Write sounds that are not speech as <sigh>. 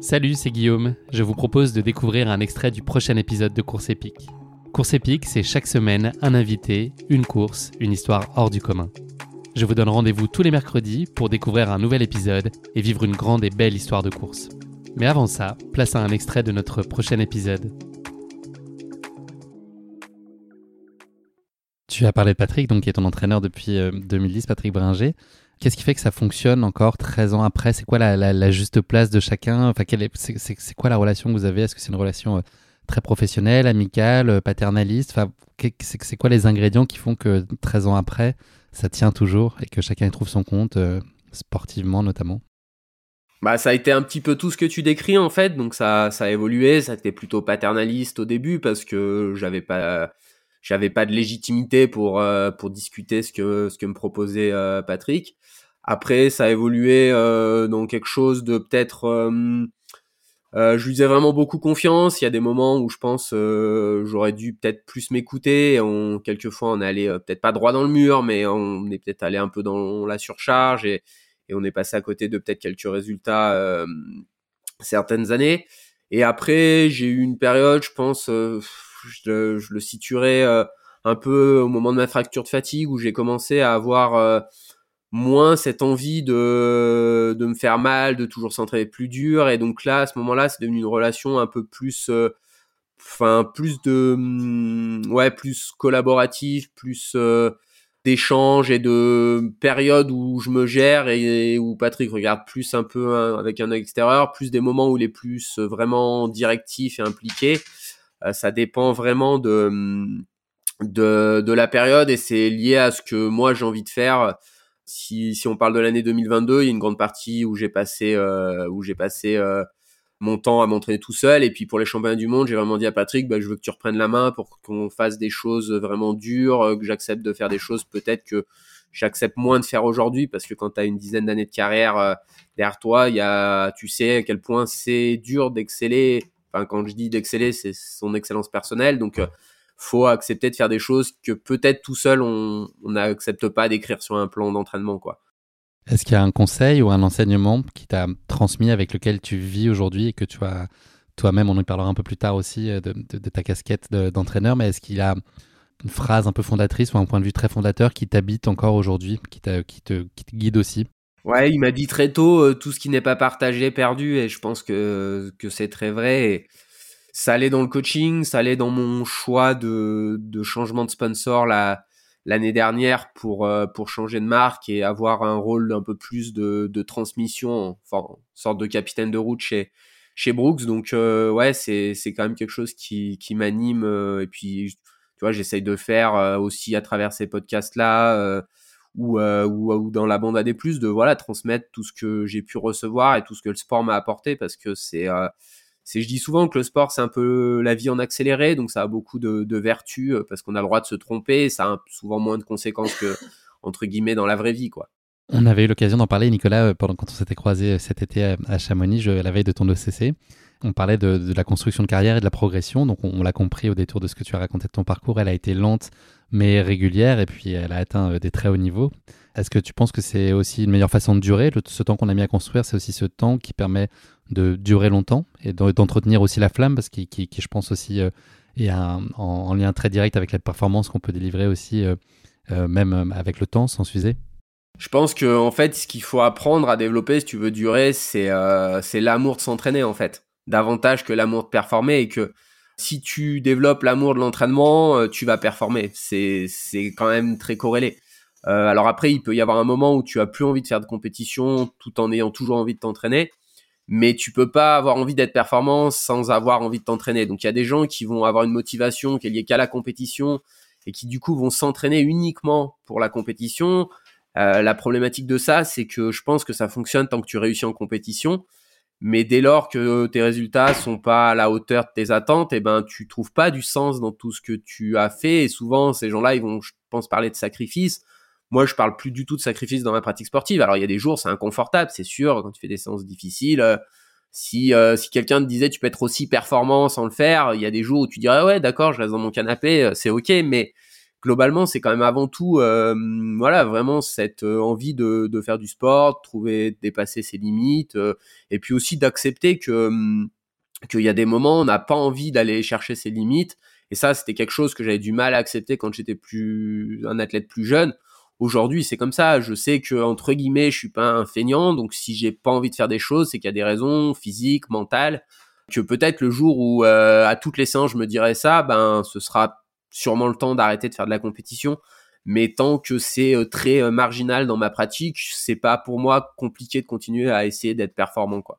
Salut, c'est Guillaume. Je vous propose de découvrir un extrait du prochain épisode de Course épique. Course épique, c'est chaque semaine un invité, une course, une histoire hors du commun. Je vous donne rendez-vous tous les mercredis pour découvrir un nouvel épisode et vivre une grande et belle histoire de course. Mais avant ça, place à un extrait de notre prochain épisode. Tu as parlé de Patrick, donc, qui est ton entraîneur depuis 2010, euh, Patrick Bringer. Qu'est-ce qui fait que ça fonctionne encore 13 ans après? C'est quoi la, juste place de chacun? Enfin, C'est quoi la relation que vous avez? Est-ce que c'est une relation euh, très professionnelle, amicale, euh, paternaliste? Enfin, C'est quoi les ingrédients qui font que 13 ans après, ça tient toujours et que chacun y trouve son compte, euh, sportivement notamment? Bah, ça a été un petit peu tout ce que tu décris en fait, donc ça, ça a évolué, ça a été plutôt paternaliste au début parce que j'avais pas, j'avais pas de légitimité pour pour discuter ce que ce que me proposait Patrick. Après, ça a évolué euh, dans quelque chose de peut-être. Euh, euh, je lui faisais vraiment beaucoup confiance. Il y a des moments où je pense euh, j'aurais dû peut-être plus m'écouter. On, quelquefois, on est allé peut-être pas droit dans le mur, mais on est peut-être allé un peu dans la surcharge et, et on est passé à côté de peut-être quelques résultats certaines années. Et après, j'ai eu une période, je pense, je, le situerais un peu au moment de ma fracture de fatigue où j'ai commencé à avoir moins cette envie de, de me faire mal, de toujours s'entraîner plus dur. Et donc là, à ce moment-là, c'est devenu une relation un peu plus, euh, enfin, plus de, mm, ouais, plus collaborative, plus euh, d'échanges et de périodes où je me gère et, où Patrick regarde plus un peu hein, avec un extérieur, plus des moments où il est plus euh, vraiment directif et impliqué. Ça dépend vraiment de, mm, de, de la période et c'est lié à ce que moi j'ai envie de faire si, si on parle de l'année 2022, il y a une grande partie où j'ai passé, euh, où j'ai passé euh, mon temps à m'entraîner tout seul. Et puis pour les championnats du monde, j'ai vraiment dit à Patrick, bah, je veux que tu reprennes la main pour qu'on fasse des choses vraiment dures, euh, que j'accepte de faire des choses peut-être que j'accepte moins de faire aujourd'hui parce que quand tu as une dizaine d'années de carrière derrière toi, il y a, tu sais à quel point c'est dur d'exceller. Quand je dis d'exceller, c'est son excellence personnelle. Donc, faut accepter de faire des choses que peut-être tout seul on n'accepte pas d'écrire sur un plan d'entraînement quoi. Est-ce qu'il y a un conseil ou un enseignement qui t'a transmis avec lequel tu vis aujourd'hui et que tu as toi-même, on en parlera un peu plus tard aussi euh, de, ta casquette d'entraîneur, mais est-ce qu'il a une phrase un peu fondatrice ou un point de vue très fondateur qui t'habite encore aujourd'hui, qui, te, guide aussi? Ouais, il m'a dit très tôt euh, tout ce qui n'est pas partagé perdu et je pense que, que c'est très vrai. Et ça allait dans le coaching, ça allait dans mon choix de, de changement de sponsor la, l'année dernière pour, euh, pour changer de marque et avoir un rôle un peu plus de, de transmission, enfin, sorte de capitaine de route chez, chez Brooks. Donc, euh, ouais, c'est, c'est quand même quelque chose qui, qui m'anime. Euh, et puis, tu vois, j'essaye de faire aussi à travers ces podcasts-là. Ou, ou, ou, dans la bande AD+, de voilà transmettre tout ce que j'ai pu recevoir et tout ce que le sport m'a apporté parce que c'est c'est je dis souvent que le sport c'est un peu la vie en accéléré donc ça a beaucoup de, vertus euh, parce qu'on a le droit de se tromper ça a souvent moins de conséquences que <laughs> entre guillemets dans la vraie vie quoi. On avait eu l'occasion d'en parler Nicolas euh, pendant quand on s'était croisé euh, cet été à Chamonix je, la veille de ton OCC on parlait de, la construction de carrière et de la progression donc on, l'a compris au détour de ce que tu as raconté de ton parcours. Elle a été lente mais régulière et puis elle a atteint des très hauts niveaux. Est-ce que tu penses que c'est aussi une meilleure façon de durer? Ce temps qu'on a mis à construire, c'est aussi ce temps qui permet de durer longtemps et d'entretenir aussi la flamme, parce qu'il, qui, je pense aussi, euh, est en, lien très direct avec la performance qu'on peut délivrer aussi, euh, euh, même avec le temps, sans s'user. Je pense que en fait, ce qu'il faut apprendre à développer si tu veux durer, c'est euh, c'est l'amour de s'entraîner en fait, davantage que l'amour de performer et que si tu développes l'amour de l'entraînement, euh, tu vas performer. C'est quand même très corrélé. Euh, alors après, il peut y avoir un moment où tu as plus envie de faire de compétition tout en ayant toujours envie de t'entraîner, mais tu peux pas avoir envie d'être performant sans avoir envie de t'entraîner. Donc il y a des gens qui vont avoir une motivation qui est liée qu'à la compétition et qui du coup vont s'entraîner uniquement pour la compétition. Euh, la problématique de ça, c'est que je pense que ça fonctionne tant que tu réussis en compétition, mais dès lors que tes résultats sont pas à la hauteur de tes attentes, eh ben tu trouves pas du sens dans tout ce que tu as fait. Et souvent, ces gens-là, ils vont, je pense, parler de sacrifice. Moi, je parle plus du tout de sacrifice dans ma pratique sportive. Alors, il y a des jours, c'est inconfortable, c'est sûr, quand tu fais des séances difficiles. Euh, si euh, si quelqu'un te disait tu peux être aussi performant sans le faire, il y a des jours où tu dirais ouais d'accord, je reste dans mon canapé, c'est ok, mais globalement, c'est quand même avant tout, euh, voilà, vraiment cette euh, envie de, de, faire du sport, de trouver, dépasser ses limites, euh, et puis aussi d'accepter que hum, qu'il y a des moments on n'a pas envie d'aller chercher ses limites. Et ça, c'était quelque chose que j'avais du mal à accepter quand j'étais plus un athlète plus jeune. Aujourd'hui, c'est comme ça. Je sais que entre guillemets, je suis pas un feignant, donc si j'ai pas envie de faire des choses, c'est qu'il y a des raisons physiques, mentales. Que peut-être le jour où à toutes les séances je me dirais ça, ben ce sera sûrement le temps d'arrêter de faire de la compétition. Mais tant que c'est euh, très euh, marginal dans ma pratique, c'est pas pour moi compliqué de continuer à essayer d'être performant, quoi.